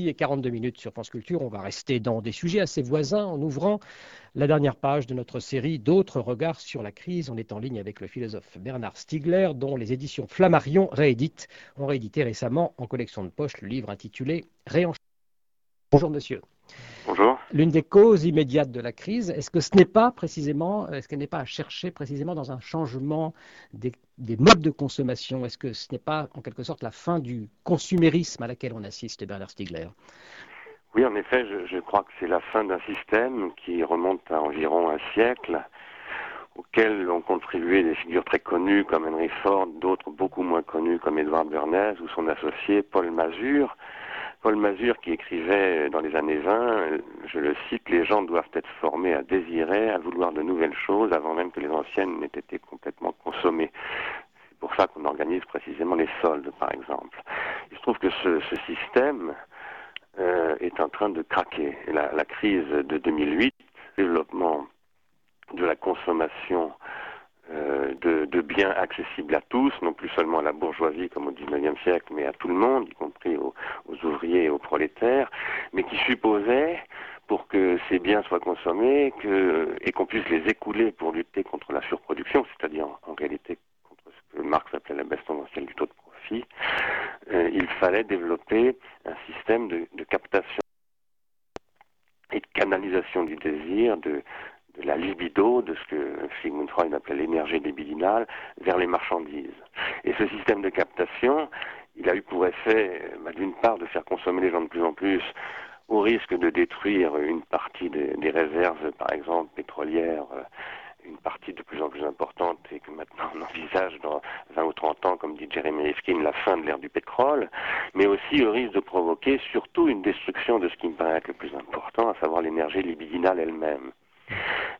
et 42 minutes sur France Culture. On va rester dans des sujets assez voisins en ouvrant la dernière page de notre série D'autres regards sur la crise. On est en ligne avec le philosophe Bernard Stiegler, dont les éditions Flammarion rééditent, ont réédité récemment en collection de poche le livre intitulé Réenchant. Bonjour monsieur. Bonjour. L'une des causes immédiates de la crise, est-ce que ce n'est pas précisément, est-ce qu'elle n'est pas à chercher précisément dans un changement des, modes de consommation? Est-ce que ce n'est pas en quelque sorte la fin du consumérisme à laquelle on assiste, Bernard Stiegler? Oui, en effet, je, crois que c'est la fin d'un système qui remonte à environ un siècle auquel ont contribué des figures très connues comme Henry Ford, d'autres beaucoup moins connues comme Edward Bernays ou son associé Paul Mazur, Paul Mazur qui écrivait dans les années 20, je le cite, les gens doivent être formés à désirer, à vouloir de nouvelles choses avant même que les anciennes n'aient été complètement consommées. C'est pour ça qu'on organise précisément les soldes, par exemple. Il se trouve que ce, système euh, est en train de craquer. La, crise de 2008, le développement de la consommation euh, de, biens accessibles à tous, non plus seulement à la bourgeoisie comme au XIXe siècle, mais à tout le monde, aux, ouvriers et aux prolétaires, mais qui supposait, pour que ces biens soient consommés et qu'on puisse les écouler pour lutter contre la surproduction, c'est-à-dire en, réalité contre ce que Marx appelait la baisse tendancielle du taux de profit, euh, il fallait développer un système de, captation et de canalisation du désir, de, de la libido, de ce que Sigmund Freud appelait l'énergie libidinale, vers les marchandises. Et ce système de captation, il a eu pour effet, bah, d'une part, de faire consommer les gens de plus en plus au risque de détruire une partie des, réserves, par exemple, pétrolières, euh, une partie de plus en plus importante et que maintenant on envisage dans 20 ou 30 ans, comme dit Jeremy Rifkin, la fin de l'ère du pétrole, mais aussi au risque de provoquer surtout une destruction de ce qui me paraît être le plus important, à savoir l'énergie libidinale elle-même.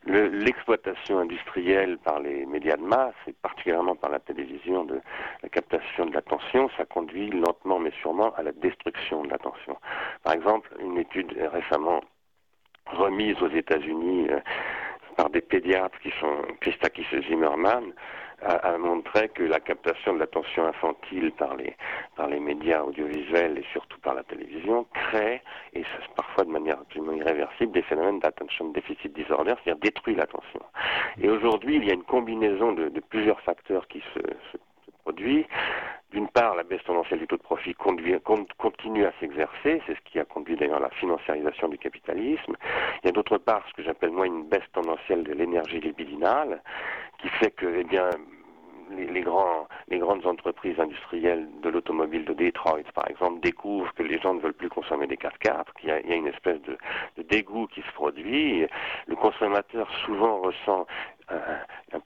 L'exploitation industrielle par les médias de masse, et particulièrement par la télévision de la captation de l'attention, ça conduit lentement mais sûrement à la destruction de l'attention. Par exemple, une étude récemment remise aux États-Unis euh, par des pédiatres qui sont Christakis Zimmerman a, montré que la captation de l'attention infantile par les, par les médias audiovisuels et surtout par la télévision crée, et parfois de manière absolument irréversible, des phénomènes d'attention déficit disorder, c'est-à-dire détruit l'attention. Et aujourd'hui, il y a une combinaison de, plusieurs facteurs qui se, se produit. D'une part, la baisse tendancielle du taux de profit continue à s'exercer, c'est ce qui a conduit d'ailleurs à la financiarisation du capitalisme. Il y a d'autre part ce que j'appelle moi une baisse tendancielle de l'énergie libidinale, qui fait que, eh bien, les, grands, les grandes entreprises industrielles de l'automobile de Detroit, par exemple, découvrent que les gens ne veulent plus consommer des 4x4, qu'il y, a une espèce de, dégoût qui se produit. Le consommateur souvent ressent un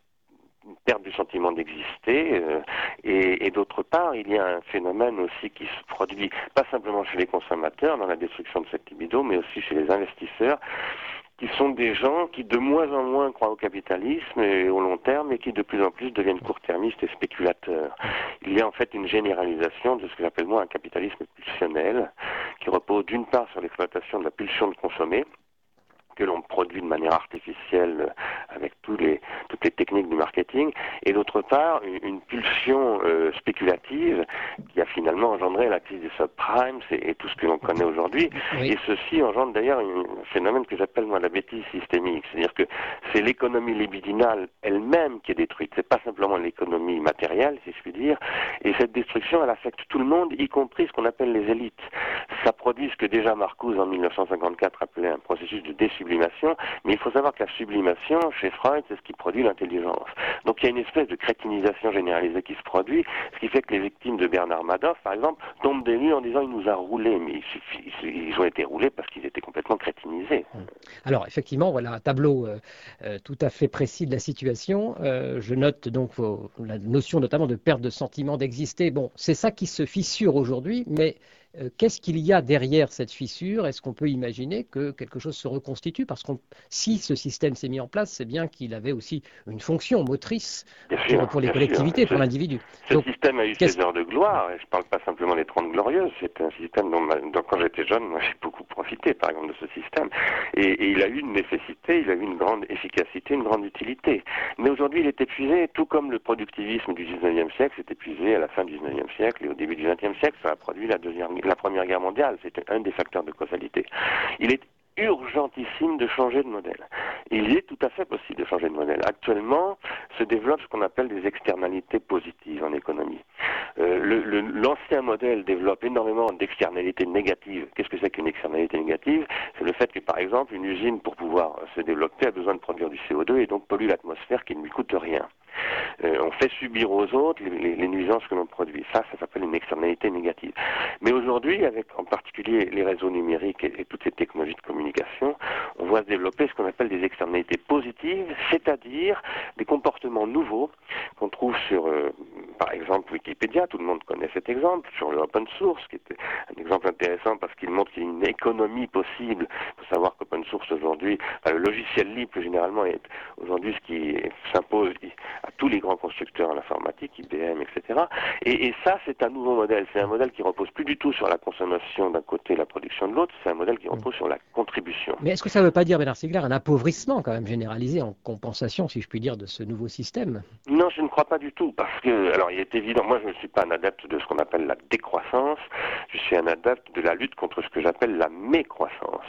une perte du sentiment d'exister euh, et, d'autre part il y a un phénomène aussi qui se produit pas simplement chez les consommateurs dans la destruction de cette libido mais aussi chez les investisseurs qui sont des gens qui de moins en moins croient au capitalisme et au long terme et qui de plus en plus deviennent court-termistes et spéculateurs. Il y a en fait une généralisation de ce que j'appelle moi un capitalisme pulsionnel qui repose d'une part sur l'exploitation de la pulsion de consommer que l'on produit de manière artificielle avec tous les, toutes les techniques du marketing, et d'autre part une, pulsion euh, spéculative qui a finalement engendré la crise des subprimes et, tout ce que l'on connaît aujourd'hui. Et ceci engendre d'ailleurs un phénomène que j'appelle moi la bêtise systémique, c'est-à-dire que c'est l'économie libidinale elle-même qui est détruite, c'est pas simplement l'économie matérielle, si je puis dire, et cette destruction elle affecte tout le monde, y compris ce qu'on appelle les élites. Ça produit ce que déjà Marcuse en 1954 appelait un processus de désublimation mais il faut savoir que la sublimation, chez Freud, c'est ce qui produit l'intelligence. Donc il y a une espèce de crétinisation généralisée qui se produit, ce qui fait que les victimes de Bernard Madoff, par exemple, tombent des nues en disant il nous a roulés, mais ils, ont été roulés parce qu'ils étaient complètement crétinisés. Hum. Alors effectivement, voilà un tableau euh, euh, tout à fait précis de la situation. Euh, je note donc la notion notamment de perte de sentiment d'exister. Bon, c'est ça qui se fissure aujourd'hui, mais qu'est-ce qu'il y a derrière cette fissure? Est-ce qu'on peut imaginer que quelque chose se reconstitue? Parce que si ce système s'est mis en place, c'est bien qu'il avait aussi une fonction motrice pour, les collectivités, pour l'individu. Ce système a eu ses heures de gloire, et je ne parle pas simplement des Trente Glorieuses, c'est un système dont, quand j'étais jeune, moi j'ai beaucoup profité, par exemple de ce système. Et, il a eu une nécessité, il a eu une grande efficacité, une grande utilité. Mais aujourd'hui, il est épuisé, tout comme le productivisme du 19e siècle s'est épuisé à la fin du 19e siècle et au début du 20e siècle, ça a produit la, deuxième, la Première Guerre mondiale. C'était un des facteurs de causalité. Il est urgentissime de changer de modèle. Il est tout à fait possible de changer de modèle. Actuellement, se développe ce qu'on appelle des externalités positives en économie. Euh, l'ancien modèle développe énormément d'externalités négatives. Qu'est-ce que c'est qu'une externalité négative? C'est le fait que, par exemple, une usine, pour pouvoir se développer, a besoin de produire du CO2 et donc pollue l'atmosphère qui ne lui coûte rien. Euh, on fait subir aux autres les, nuisances que l'on produit. Ça, ça s'appelle une externalité négative. Mais aujourd'hui, avec en particulier les réseaux numériques et, toutes ces technologies de communication, on voit se développer ce qu'on appelle des externalités positives, c'est-à-dire des comportements nouveaux qu'on trouve sur, euh, par exemple, Wikipédia. Tout le monde connaît cet exemple, sur le open source, qui est un exemple intéressant parce qu'il montre qu'il y a une économie possible. Il faut savoir qu'open source aujourd'hui, le logiciel libre généralement est aujourd'hui ce qui s'impose tous les grands constructeurs en informatique, IBM, etc. Et, ça, c'est un nouveau modèle. C'est un modèle qui repose plus du tout sur la consommation d'un côté et la production de l'autre. C'est un modèle qui repose sur la contribution. Mais est-ce que ça ne veut pas dire, Bernard Stiegler, un appauvrissement quand même généralisé en compensation, si je puis dire, de ce nouveau système? Non, je ne crois pas du tout. Parce que, alors, il est évident, moi, je ne suis pas un adepte de ce qu'on appelle la décroissance. Je suis un adepte de la lutte contre ce que j'appelle la mécroissance.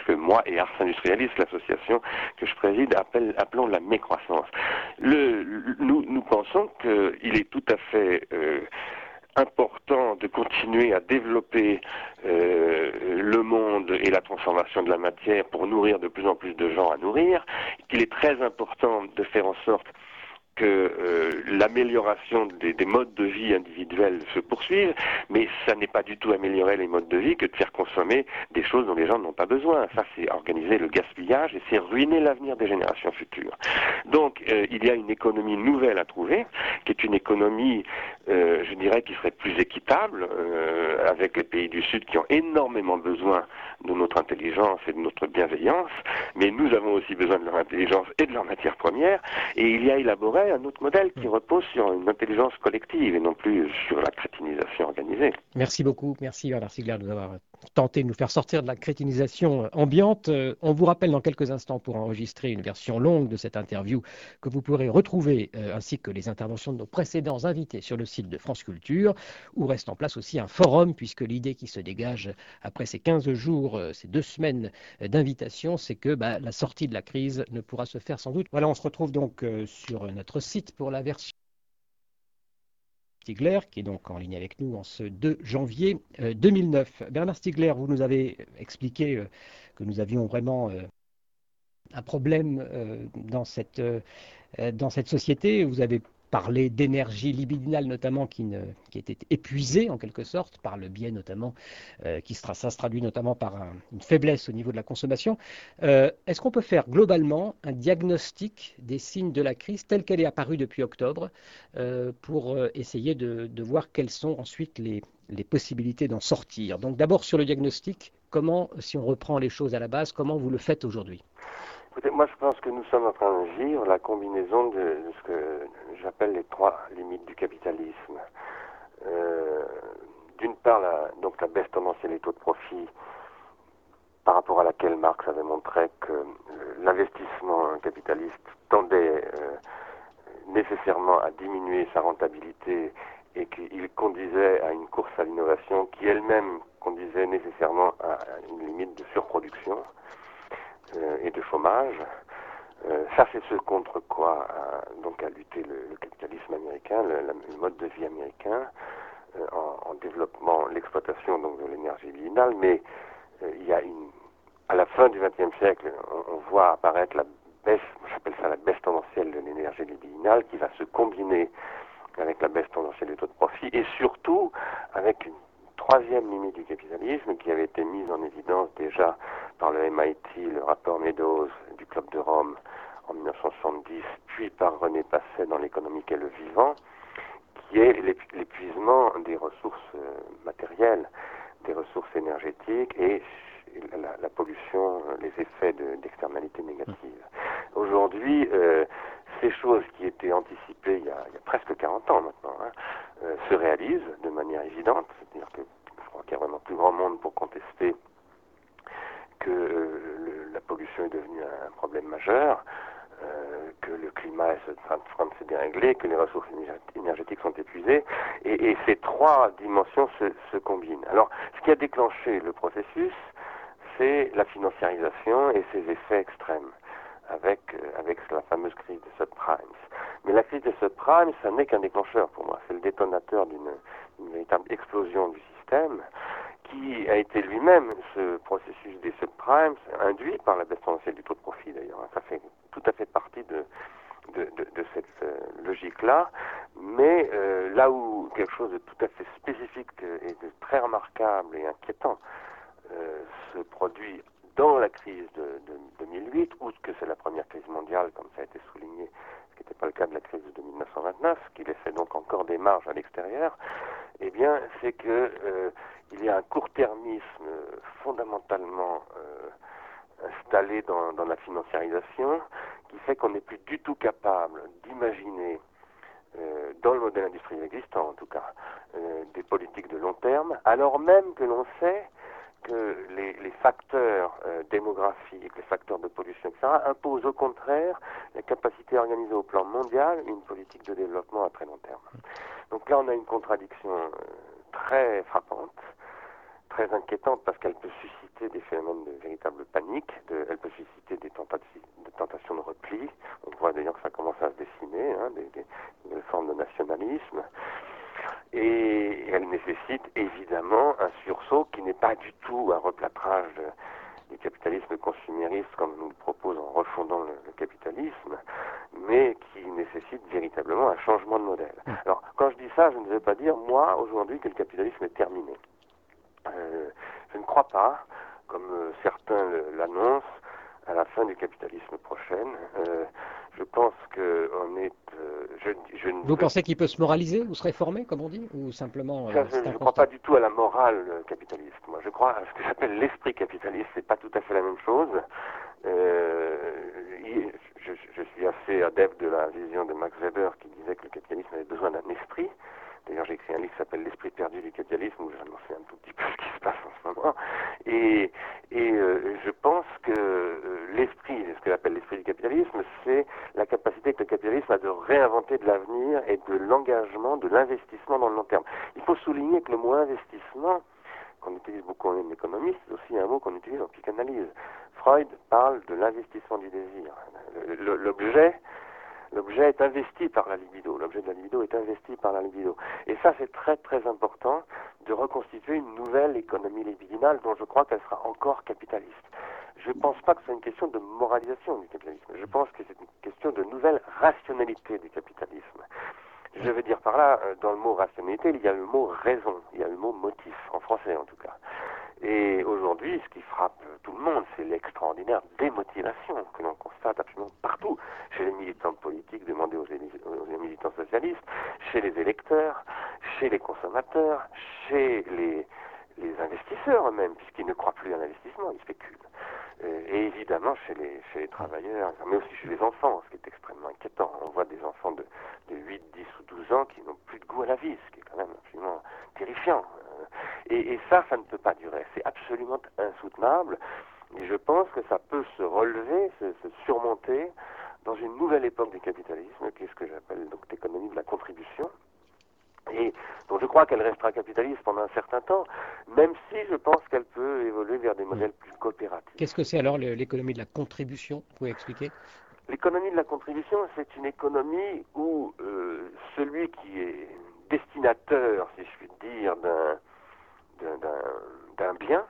Ce que moi et Ars Industrialis, l'association que je préside, appelons la mécroissance. Le, nous, nous pensons qu'il est tout à fait euh, important de continuer à développer euh, le monde et la transformation de la matière pour nourrir de plus en plus de gens à nourrir, qu'il est très important de faire en sorte que euh, l'amélioration des, modes de vie individuels se poursuive, mais ça n'est pas du tout améliorer les modes de vie que de faire consommer des choses dont les gens n'ont pas besoin. Ça, c'est organiser le gaspillage et c'est ruiner l'avenir des générations futures. Donc, euh, il y a une économie nouvelle à trouver, qui est une économie, euh, je dirais, qui serait plus équitable, avec les pays du Sud qui ont énormément besoin de notre intelligence et de notre bienveillance, mais nous avons aussi besoin de leur intelligence et de leur matière première, et il y a élaboré un autre modèle qui repose sur une intelligence collective et non plus sur la crétinisation organisée. Merci beaucoup. Merci Bernard Sigler de nous avoir tenté de nous faire sortir de la crétinisation ambiante. Euh, on vous rappelle dans quelques instants pour enregistrer une version longue de cette interview que vous pourrez retrouver euh, ainsi que les interventions de nos précédents invités sur le site de France Culture où reste en place aussi un forum puisque l'idée qui se dégage après ces 15 jours, euh, ces deux semaines d'invitation, c'est que bah, la sortie de la crise ne pourra se faire sans doute. Voilà, on se retrouve donc sur notre site pour la version Stigler, qui est donc en ligne avec nous en ce 2 janvier 2009. Euh, Bernard Stigler, vous nous avez expliqué euh, que nous avions vraiment euh, un problème dans cette, dans cette société. Vous avez parler d'énergie libidinale notamment qui, était épuisée en quelque sorte par le biais notamment euh, qui ça se traduit notamment par une faiblesse au niveau de la consommation. Euh, est-ce qu'on peut faire globalement un diagnostic des signes de la crise telle qu'elle est apparue depuis octobre euh, pour essayer de, voir quelles sont ensuite les possibilités d'en sortir? Donc d'abord sur le diagnostic, comment, si on reprend les choses à la base, comment vous le faites aujourd'hui? Moi je pense que nous sommes en train de vivre la combinaison de, ce que j'appelle les trois limites du capitalisme. Euh, d'une part, la, donc la baisse tendancielle des taux de profit par rapport à laquelle Marx avait montré que l'investissement capitaliste tendait euh, nécessairement à diminuer sa rentabilité et qu'il conduisait à une course à l'innovation qui elle-même conduisait nécessairement à une limite de surproduction. Euh, de chômage. Euh, ça, c'est ce contre quoi a, donc a lutté le, capitalisme américain, le, mode de vie américain, euh, en, en, développant l'exploitation donc de l'énergie libidinale. Mais il y a une, à la fin du XXe siècle, on, voit apparaître la baisse, j'appelle ça la baisse tendancielle de l'énergie libidinale, qui va se combiner avec la baisse tendancielle du taux de profit et surtout avec une troisième limite du capitalisme qui avait été mise en évidence déjà par le MIT, le rapport Meadows du Club de Rome en 1970, puis par René Passet dans l'économie qu'est le vivant, qui est l'épuisement des ressources euh, matérielles, des ressources énergétiques et la, pollution, les effets d'externalités négatives. Aujourd'hui, euh, ces choses qui étaient anticipées il y a, presque 40 ans maintenant hein, euh, se réalisent de manière évidente. C'est-à-dire que je crois qu'il y a vraiment plus grand monde pour contester est devenu un problème majeur, euh, que le climat est en train de se dérégler, que les ressources énergétiques sont épuisées, et, ces trois dimensions se, se, combinent. Alors, ce qui a déclenché le processus, c'est la financiarisation et ses effets extrêmes, avec, euh, avec la fameuse crise des subprimes. Mais la crise des subprimes, ça n'est qu'un déclencheur pour moi, c'est le détonateur d'une véritable explosion du système qui a été lui-même ce processus des subprimes induit par la baisse tendancielle du taux de profit d'ailleurs. Ça fait tout à fait partie de, de, de, cette euh, logique-là. Mais euh, là où quelque chose de tout à fait spécifique et de très remarquable et inquiétant euh, se produit dans la crise de, 2008, outre que c'est la première crise mondiale, comme ça a été souligné, ce qui n'était pas le cas de la crise de 1929, qui laissait donc encore des marges à l'extérieur, eh bien, c'est que euh, il y a un court-termisme fondamentalement euh, installé dans, la financiarisation qui fait qu'on n'est plus du tout capable d'imaginer, euh, dans le modèle industriel existant en tout cas, euh, des politiques de long terme, alors même que l'on sait que les, les facteurs euh, démographiques, les facteurs de pollution, etc., imposent au contraire la capacité à organiser au plan mondial une politique de développement à très long terme. Donc là, on a une contradiction euh, très frappante, très inquiétante, parce qu'elle peut susciter des phénomènes de véritable panique, de, elle peut susciter des, tentations de repli. On voit d'ailleurs que ça commence à se dessiner, hein, des, des, des formes de nationalisme et elle nécessite évidemment un sursaut qui n'est pas du tout un replâtrage du capitalisme consumériste comme nous le propose en refondant le, capitalisme, mais qui nécessite véritablement un changement de modèle. Mmh. Alors, quand je dis ça, je ne veux pas dire, moi, aujourd'hui, que le capitalisme est terminé. Euh, je ne crois pas, comme euh, certains l'annoncent, à la fin du capitalisme prochaine. Euh, je pense qu'on est. Euh, je, je, Vous pensez qu'il peut se moraliser ou se réformer, comme on dit, ou simplement euh, Je ne crois pas du tout à la morale capitaliste. Moi, je crois à ce que j'appelle l'esprit capitaliste. C'est pas tout à fait la même chose. Euh, je, je, suis assez adepte de la vision de Max Weber qui disait que le capitalisme avait besoin d'un esprit. D'ailleurs, j'ai écrit un livre qui s'appelle L'esprit perdu du capitalisme, où j'annonçais un tout petit peu ce qui se passe en ce moment. Et, et euh, je pense que euh, l'esprit, ce que j'appelle l'esprit du capitalisme, c'est la capacité que le capitalisme a de réinventer de et de l'engagement, de l'investissement dans le long terme. Il faut souligner que le mot investissement, qu'on utilise beaucoup en économie, c'est aussi un mot qu'on utilise en psychanalyse. Freud parle de l'investissement du désir. L'objet, L'objet est investi par la libido. L'objet de la libido est investi par la libido. Et ça, c'est très très important de reconstituer une nouvelle économie libidinale dont je crois qu'elle sera encore capitaliste. Je ne pense pas que c'est une question de moralisation du capitalisme. Je pense que c'est une question de nouvelle rationalité du capitalisme. Je veux dire par là, euh, dans le mot rationalité, il y a le mot raison, il y a le mot motif, en français en tout cas. Et aujourd'hui, ce qui frappe tout le monde, c'est l'extraordinaire démotivation que l'on constate absolument partout, chez les militants politiques, demandés aux, aux, militants socialistes, chez les électeurs, chez les consommateurs, chez les, les investisseurs eux-mêmes, puisqu'ils ne croient plus à l'investissement, ils spéculent. Euh, et évidemment chez les, chez les travailleurs, mais aussi chez les enfants, ce qui est extrêmement inquiétant. On voit des enfants de, de 8, 10 ou 12 ans qui n'ont plus de goût à la vie, ce qui est quand même absolument terrifiant. Euh, et, ça, ça ne peut pas durer. C'est absolument insoutenable. Et je pense que ça peut se relever, se, se surmonter dans une nouvelle époque du capitalisme, qui est ce que j'appelle donc l'économie de la contribution, et donc je crois qu'elle restera capitaliste pendant un certain temps, même si je pense qu'elle peut évoluer vers des modèles plus coopératifs. Qu'est-ce que c'est alors l'économie de la contribution? Vous pouvez expliquer? L'économie de la contribution, c'est une économie où euh, celui qui est destinateur, si je puis dire, d'un bien,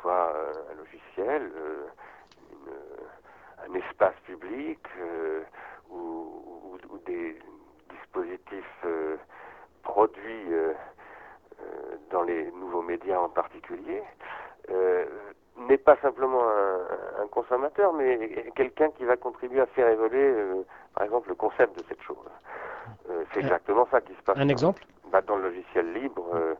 soit euh, un logiciel, euh, une, un espace public ou, ou, ou, des dispositifs produit euh, euh, dans les nouveaux médias en particulier, euh, n'est pas simplement un, un, consommateur, mais quelqu'un qui va contribuer à faire évoluer, euh, par exemple, le concept de cette chose. Euh, c'est exactement ça qui se passe. Un exemple? Bah, Dans le logiciel libre, euh,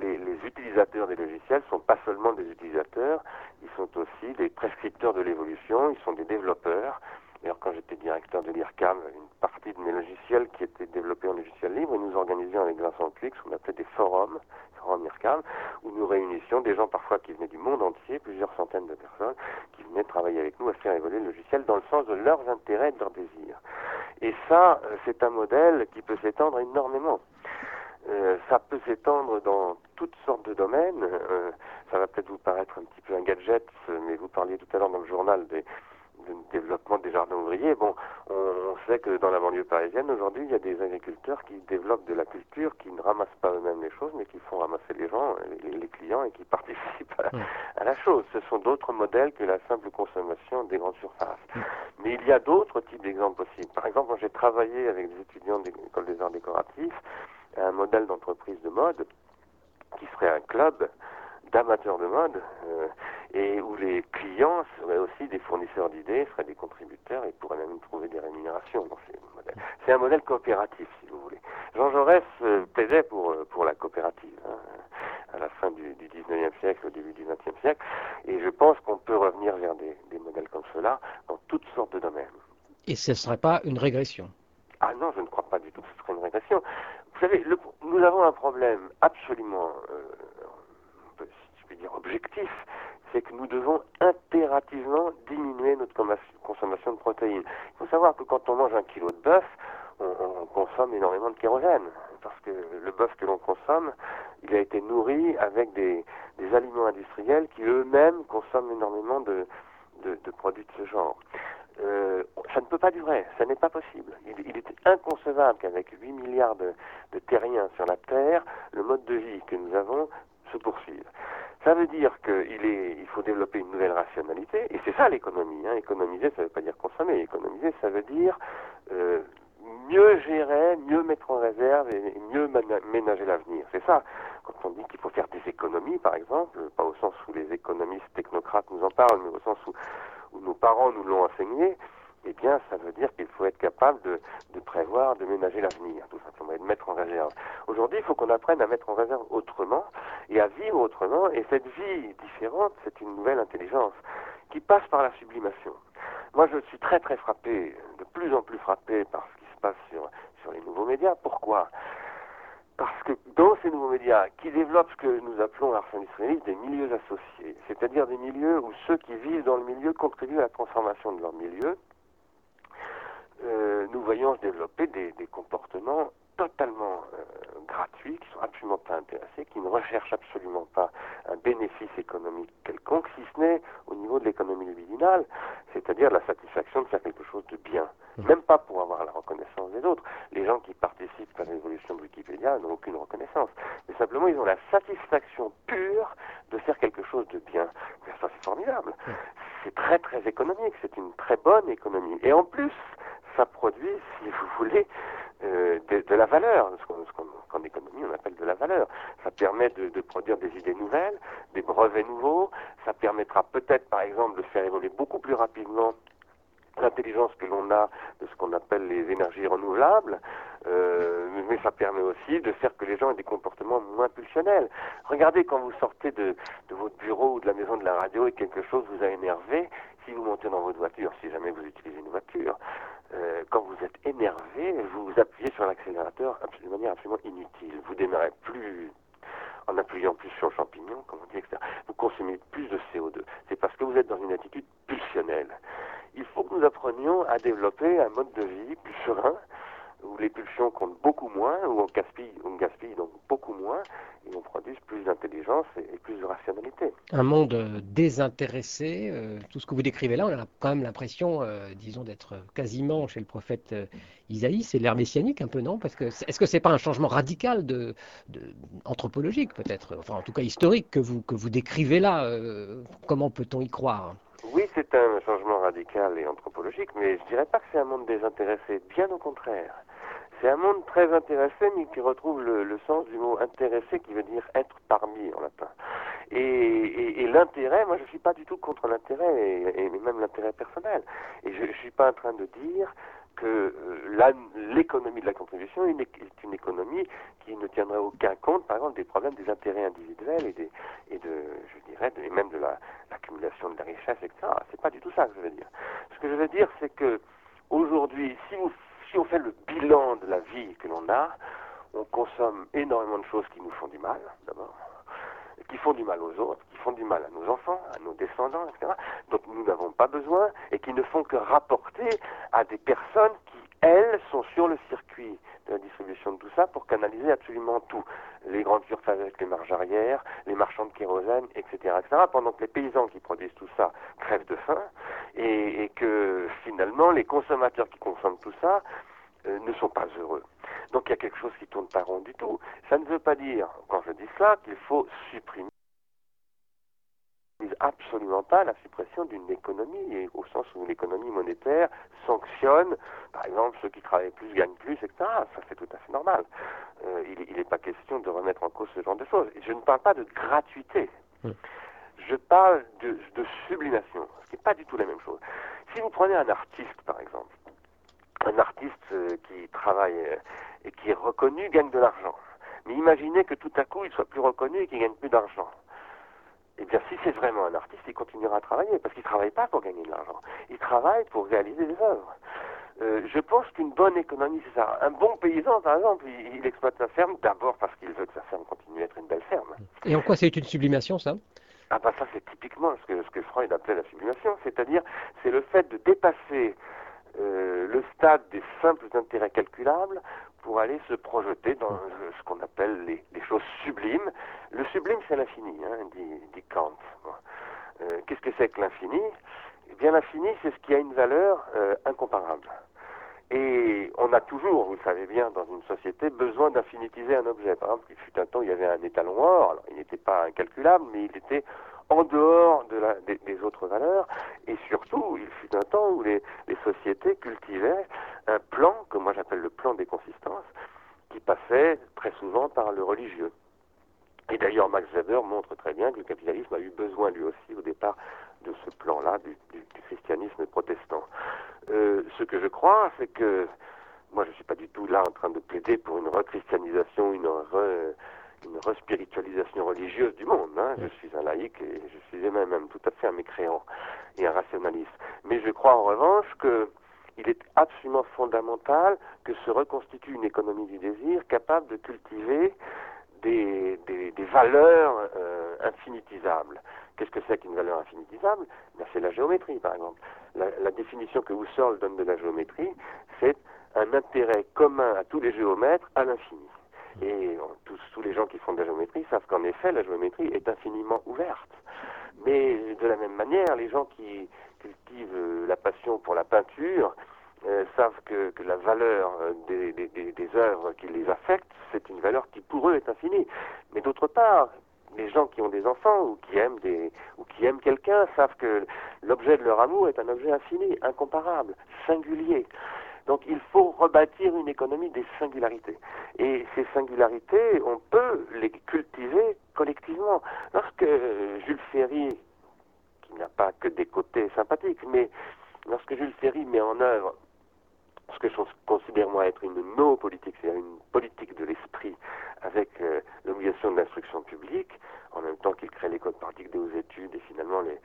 les, les, utilisateurs des logiciels sont pas seulement des utilisateurs, ils sont aussi des prescripteurs de l'évolution, ils sont des développeurs, D'ailleurs, quand j'étais directeur de l'IRCAM, une partie de mes logiciels qui étaient développés en logiciel libre, et nous organisions avec Vincent Puix qu'on appelait des forums, forums IRCAM, où nous réunissions des gens parfois qui venaient du monde entier, plusieurs centaines de personnes, qui venaient travailler avec nous à faire évoluer le logiciel dans le sens de leurs intérêts, de leurs désirs. Et ça, euh, c'est un modèle qui peut s'étendre énormément. Euh, ça peut s'étendre dans toutes sortes de domaines. Euh, ça va peut-être vous paraître un petit peu un gadget, mais vous parliez tout à l'heure dans le journal des, du développement des jardins ouvriers. Bon, on, sait que dans la banlieue parisienne, aujourd'hui, il y a des agriculteurs qui développent de la culture, qui ne ramassent pas eux-mêmes les choses, mais qui font ramasser les gens, les, les clients, et qui participent à, la chose. Ce sont d'autres modèles que la simple consommation des grandes surfaces. Mais il y a d'autres types d'exemples possibles. Par exemple, j'ai travaillé avec des étudiants de l'école des arts décoratifs, un modèle d'entreprise de mode qui serait un club d'amateurs de mode euh, et où les clients seraient aussi des fournisseurs d'idées, seraient des contributeurs et pourraient même trouver des rémunérations dans ces modèles. C'est un modèle coopératif, si vous voulez. Jean Jaurès euh, plaidait pour, euh, pour la coopérative hein, à la fin du, du 19e siècle, au début du 20e siècle, et je pense qu'on peut revenir vers des, des modèles comme cela dans toutes sortes de domaines. Et ce ne serait pas une régression? Ah non, je ne crois pas du tout que ce serait une régression. Vous savez, le, nous avons un problème absolument c'est que nous devons impérativement diminuer notre consommation de protéines. Il faut savoir que quand on mange un kilo de bœuf, on, consomme énormément de kérosène, parce que le bœuf que l'on consomme, il a été nourri avec des, aliments industriels qui eux-mêmes consomment énormément de, produits de ce genre. Euh, ça ne peut pas durer, ça n'est pas possible. Il, est inconcevable qu'avec 8 milliards de terriens sur la Terre, le mode de vie que nous avons se poursuive. Ça veut dire qu'il est, il faut développer une nouvelle rationalité, et c'est ça l'économie. Hein. Économiser, ça ne veut pas dire consommer. Économiser, ça veut dire euh, mieux gérer, mieux mettre en réserve et mieux ménager l'avenir. C'est ça. Quand on dit qu'il faut faire des économies, par exemple, pas au sens où les économistes technocrates nous en parlent, mais au sens où, où nos parents nous l'ont enseigné, eh bien, ça veut dire qu'il faut être capable de, prévoir, de ménager l'avenir, tout simplement, et de mettre en réserve. Aujourd'hui, il faut qu'on apprenne à mettre en réserve autrement et à vivre autrement, et cette vie différente, c'est une nouvelle intelligence qui passe par la sublimation. Moi, je suis très, très frappé, de plus en plus frappé par ce qui se passe sur, sur les nouveaux médias. Pourquoi? Parce que dans ces nouveaux médias, qui développent ce que nous appelons l'art industrialiste des milieux associés, c'est-à-dire des milieux où ceux qui vivent dans le milieu contribuent à la transformation de leur milieu, euh, nous voyons se développer des, des comportements totalement euh, gratuits, qui sont absolument pas intéressés, qui ne recherchent absolument pas un bénéfice économique quelconque, si ce n'est au niveau de l'économie libidinale, c'est-à-dire la satisfaction de faire quelque chose de bien, mmh. même pas pour avoir la reconnaissance des autres. Les gens qui participent à l'évolution de Wikipédia n'ont aucune reconnaissance, mais simplement ils ont la satisfaction pure de faire quelque chose de bien. ça c'est formidable. Mmh. C'est très très économique, c'est une très bonne économie. Et en plus, ça produit, si vous voulez, euh, de, la valeur, ce qu'en économie on appelle de la valeur. Ça permet de, produire des idées nouvelles, des brevets nouveaux, ça permettra peut-être par exemple de faire évoluer beaucoup plus rapidement l'intelligence que l'on a de ce qu'on appelle les énergies renouvelables, euh, mais ça permet aussi de faire que les gens aient des comportements moins pulsionnels. Regardez quand vous sortez de votre bureau ou de la maison de la radio et quelque chose vous a énervé, si vous montez dans votre voiture, si jamais vous utilisez une voiture, euh, quand vous êtes énervé, vous appuyez sur l'accélérateur de manière absolument inutile. Vous démarrez plus en appuyant plus sur le champignon, comme on dit, etc. Vous consommez plus de CO2. C'est parce que vous êtes dans une attitude pulsionnelle. Il faut que nous apprenions à développer un mode de vie plus serein, où les pulsions comptent beaucoup moins, où on gaspille, on gaspille donc beaucoup moins, et on produise plus d'intelligence et, plus de rationalité. Un monde euh, désintéressé, euh, tout ce que vous décrivez là, on a quand même l'impression, euh, disons, d'être quasiment chez le prophète Isaïe, c'est l'ère messianique un peu, non? Parce que est-ce que c'est pas un changement radical de, de anthropologique peut-être, enfin en tout cas historique que vous que vous décrivez là Comment peut-on y croire? Oui, c'est un changement radical et anthropologique, mais je dirais pas que c'est un monde désintéressé, bien au contraire. C'est un monde très intéressé, mais qui retrouve le, sens du mot intéressé, qui veut dire être parmi en latin. Et, l'intérêt, moi je suis pas du tout contre l'intérêt, et, même l'intérêt personnel. Et je, je suis pas en train de dire que euh, l'économie de la contribution est une, économie qui ne tiendrait aucun compte, par exemple, des problèmes des intérêts individuels et, de, je dirais, et même de l'accumulation la, de la richesse, etc. C'est pas du tout ça que je veux dire. Ce que je veux dire, c'est que aujourd'hui, si vous si on fait le bilan de la vie que l'on a, on consomme énormément de choses qui nous font du mal, d'abord, qui font du mal aux autres, qui font du mal à nos enfants, à nos descendants, etc., dont nous n'avons pas besoin et qui ne font que rapporter à des personnes qui, elles, sont sur le circuit de la distribution de tout ça pour canaliser absolument tout. Les grandes surfaces avec les marges arrière, les marchands de kérosène, etc., etc., pendant que les paysans qui produisent tout ça crèvent de faim et, et que finalement les consommateurs qui consomment tout ça euh, ne sont pas heureux. Donc il y a quelque chose qui tourne pas rond du tout. Ça ne veut pas dire, quand je dis cela, qu'il faut supprimer absolument pas la suppression d'une économie, et au sens où l'économie monétaire sanctionne, par exemple, ceux qui travaillent plus gagnent plus, etc. Ça, c'est tout à fait normal. Euh, il n'est pas question de remettre en cause ce genre de choses. Et je ne parle pas de gratuité. Je parle de, de sublimation, ce qui n'est pas du tout la même chose. Si vous prenez un artiste, par exemple, un artiste euh, qui travaille euh, et qui est reconnu gagne de l'argent. Mais imaginez que tout à coup il soit plus reconnu et qu'il gagne plus d'argent. Eh bien, si c'est vraiment un artiste, il continuera à travailler parce qu'il ne travaille pas pour gagner de l'argent. Il travaille pour réaliser des œuvres. Euh, je pense qu'une bonne économie, c'est ça. Un bon paysan, par exemple, il, exploite sa ferme d'abord parce qu'il veut que sa ferme continue à être une belle ferme. Et en quoi c'est une sublimation, ça? Ah bah ça, c'est typiquement ce que, ce que Freud appelait la sublimation, c'est-à-dire c'est le fait de dépasser euh, le stade des simples intérêts calculables pour aller se projeter dans ce qu'on appelle les, choses sublimes. Le sublime, c'est l'infini, hein, dit, Kant. Euh, qu'est-ce que c'est que l'infini? Eh bien, l'infini, c'est ce qui a une valeur euh, incomparable. Et on a toujours, vous le savez bien, dans une société, besoin d'infinitiser un objet. Par exemple, il fut un temps, il y avait un étalon or, alors il n'était pas incalculable, mais il était en dehors de la, des, autres valeurs. Et surtout, il fut un temps où les, sociétés cultivaient un plan, que moi j'appelle le plan des consistances, qui passait très souvent par le religieux. Et d'ailleurs, Max Weber montre très bien que le capitalisme a eu besoin lui aussi au départ de ce plan-là du, du, christianisme protestant. Euh, ce que je crois, c'est que moi je ne suis pas du tout là en train de plaider pour une rechristianisation, une re, une respiritualisation religieuse du monde. Hein. Je suis un laïc et je suis même, même tout à fait un mécréant et un rationaliste. Mais je crois en revanche qu'il est absolument fondamental que se reconstitue une économie du désir capable de cultiver des, des, des valeurs euh, infinitysables. Qu'est-ce que c'est qu'une valeur infinitisable? Ben, C'est la géométrie, par exemple. La, la définition que Husserl donne de la géométrie, c'est un intérêt commun à tous les géomètres à l'infini. Et tous, tous les gens qui font de la géométrie savent qu'en effet, la géométrie est infiniment ouverte. Mais de la même manière, les gens qui cultivent euh, la passion pour la peinture euh, savent que, la valeur euh, des, œuvres qui les affectent, c'est une valeur qui pour eux est infinie. Mais d'autre part, les gens qui ont des enfants ou qui aiment ou qui aiment quelqu'un savent que l'objet de leur amour est un objet infini, incomparable, singulier. Donc il faut rebâtir une économie des singularités. Et ces singularités, on peut les cultiver collectivement. Lorsque Jules Ferry, qui n'a pas que des côtés sympathiques, mais lorsque Jules Ferry met en œuvre ce que je considère moi être une no-politique, c'est-à-dire une politique de l'esprit avec euh, l'obligation de l'instruction publique, en même temps qu'il crée l'école pratique des hautes études et finalement les,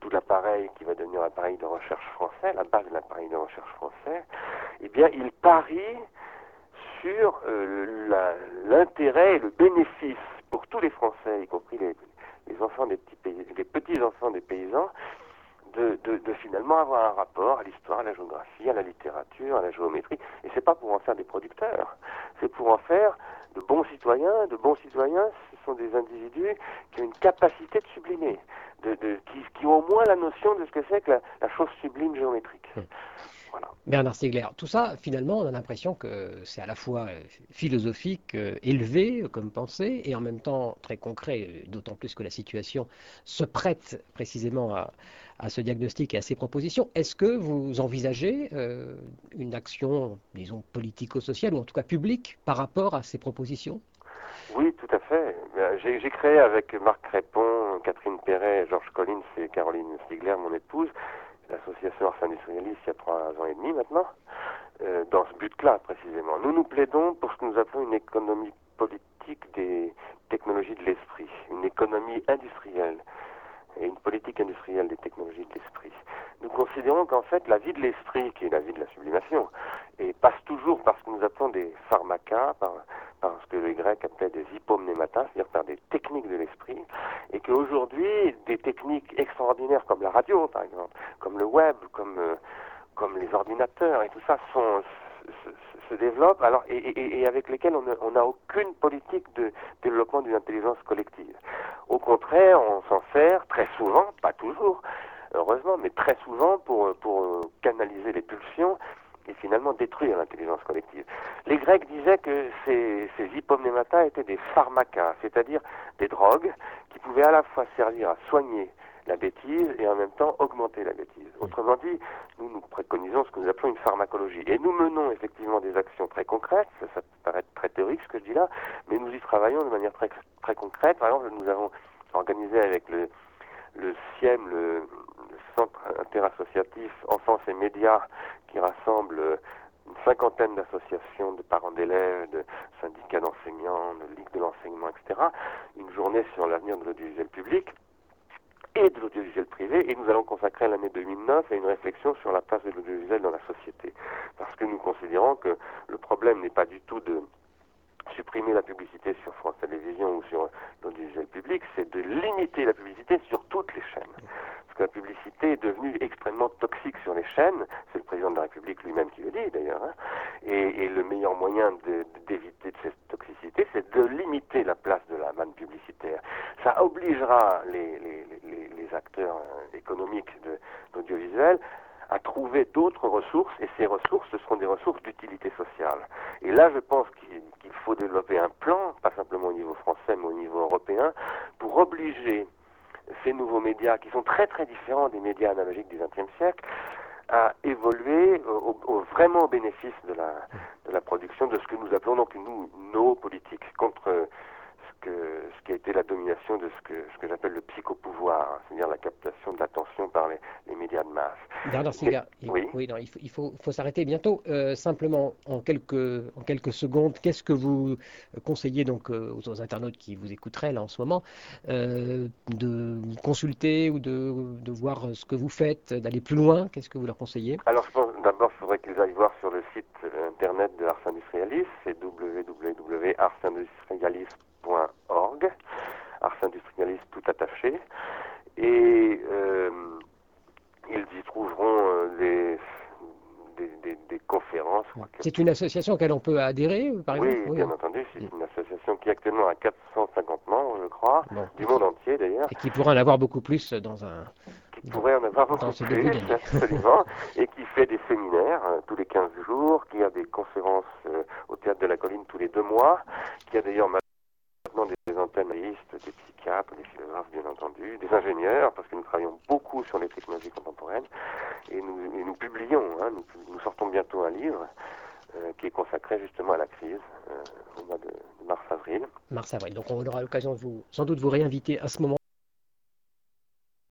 tout, l'appareil qui va devenir l'appareil de recherche français, la base de l'appareil de recherche français, eh bien, il parie sur euh, l'intérêt et le bénéfice pour tous les Français, y compris les, les enfants des petits les petits enfants des paysans, de, de, de, finalement avoir un rapport à l'histoire, à la géographie, à la littérature, à la géométrie. Et c'est pas pour en faire des producteurs, c'est pour en faire de bons citoyens. De bons citoyens, ce sont des individus qui ont une capacité de sublimer, de, de qui, qui, ont au moins la notion de ce que c'est que la, la, chose sublime géométrique. Voilà. Bernard Stiegler, tout ça, finalement, on a l'impression que c'est à la fois euh, philosophique, euh, élevé comme pensée, et en même temps très concret, d'autant plus que la situation se prête précisément à, à ce diagnostic et à ces propositions. Est-ce que vous envisagez euh, une action, disons, politico-sociale, ou en tout cas publique, par rapport à ces propositions? Oui, tout à fait. J'ai créé avec Marc Crépon, Catherine Perret, Georges Collins et Caroline Stigler, mon épouse, l'association Ars Industrialis il y a trois ans et demi maintenant, euh, dans ce but-là précisément. Nous nous plaidons pour ce que nous appelons une économie politique des technologies de l'esprit, une économie industrielle et une politique industrielle des technologies de l'esprit. Nous considérons qu'en fait la vie de l'esprit, qui est la vie de la sublimation, et passe toujours par ce que nous appelons des pharmacas, par, ce que les Grecs appelaient des hypomnématas, c'est-à-dire par des techniques de l'esprit, et qu'aujourd'hui, des techniques extraordinaires comme la radio, par exemple, comme le web, comme, euh, comme les ordinateurs et tout ça, se, développent, alors, et, et, avec lesquels on n'a aucune politique de développement d'une intelligence collective. Au contraire, on s'en sert très souvent, pas toujours, heureusement, mais très souvent pour, pour canaliser les pulsions et finalement détruire l'intelligence collective. Les Grecs disaient que ces, ces hypomnématas étaient des pharmacas, c'est-à-dire des drogues qui pouvaient à la fois servir à soigner la bêtise et en même temps augmenter la bêtise. Autrement dit, nous nous préconisons ce que nous appelons une pharmacologie. Et nous menons effectivement des actions très concrètes, ça, ça paraît très théorique ce que je dis là, mais nous y travaillons de manière très, très concrète. Par exemple, nous avons organisé avec le, le CIEM, le, Centre interassociatif Enfance et Médias, qui rassemble une cinquantaine d'associations de parents d'élèves, de syndicats d'enseignants, de ligues de l'enseignement, etc. Une journée sur l'avenir de l'audiovisuel public et de l'audiovisuel privé, et nous allons consacrer l'année 2009 à une réflexion sur la place de l'audiovisuel dans la société. Parce que nous considérons que le problème n'est pas du tout de supprimer la publicité sur France Télévisions ou sur l'audiovisuel public, c'est de limiter la publicité sur toutes les chaînes. Que la publicité est devenue extrêmement toxique sur les chaînes, c'est le président de la République lui-même qui le dit d'ailleurs, hein. et, le meilleur moyen d'éviter de, cette toxicité, c'est de limiter la place de la manne publicitaire. Ça obligera les, les, les, les acteurs euh, économiques de l'audiovisuel à trouver d'autres ressources, et ces ressources, ce seront des ressources d'utilité sociale. Et là, je pense qu'il faut développer un plan, pas simplement au niveau français, mais au niveau européen, pour obliger ces nouveaux médias, qui sont très très différents des médias analogiques du XXe siècle, à évoluer au, vraiment au bénéfice de la, de la production de ce que nous appelons donc nous, nos politiques, contre ce qui a été la domination de ce que, ce que j'appelle le psychopouvoir, c'est-à-dire la captation de l'attention par les, médias de masse. Bernard Siga, oui. oui non, il faut, faut, s'arrêter bientôt. Euh, simplement, en quelques, en quelques secondes, qu'est-ce que vous conseillez donc euh, aux, internautes qui vous écouteraient là en ce moment euh, de consulter ou de, de, voir ce que vous faites, d'aller plus loin? Qu'est-ce que vous leur conseillez? Alors, je pense d'abord, il faudrait qu'ils aillent voir sur le site internet de Ars Industrialis, c'est www.arsindustrialis.com org, Ars Industrialis tout attaché, et euh, ils y trouveront euh, des, des, conférences. C'est une association auquel on peut adhérer, par exemple Oui, bien entendu, c'est une association qui actuellement a 450 membres, je crois, du monde entier d'ailleurs. Et qui pourrait en avoir beaucoup plus dans un... Qui pourrait en avoir beaucoup plus, absolument, et qui fait des séminaires euh, tous les 15 jours, qui a des conférences au Théâtre de la Colline tous les deux mois, qui a d'ailleurs des antennistes, des psychiatres, des philosophes bien entendu, des ingénieurs, parce que nous travaillons beaucoup sur les technologies contemporaines, et nous, publions, hein, nous, sortons bientôt un livre euh, qui est consacré justement à la crise euh, au mois de mars-avril. Mars-avril, donc on aura l'occasion de sans doute vous réinviter à ce moment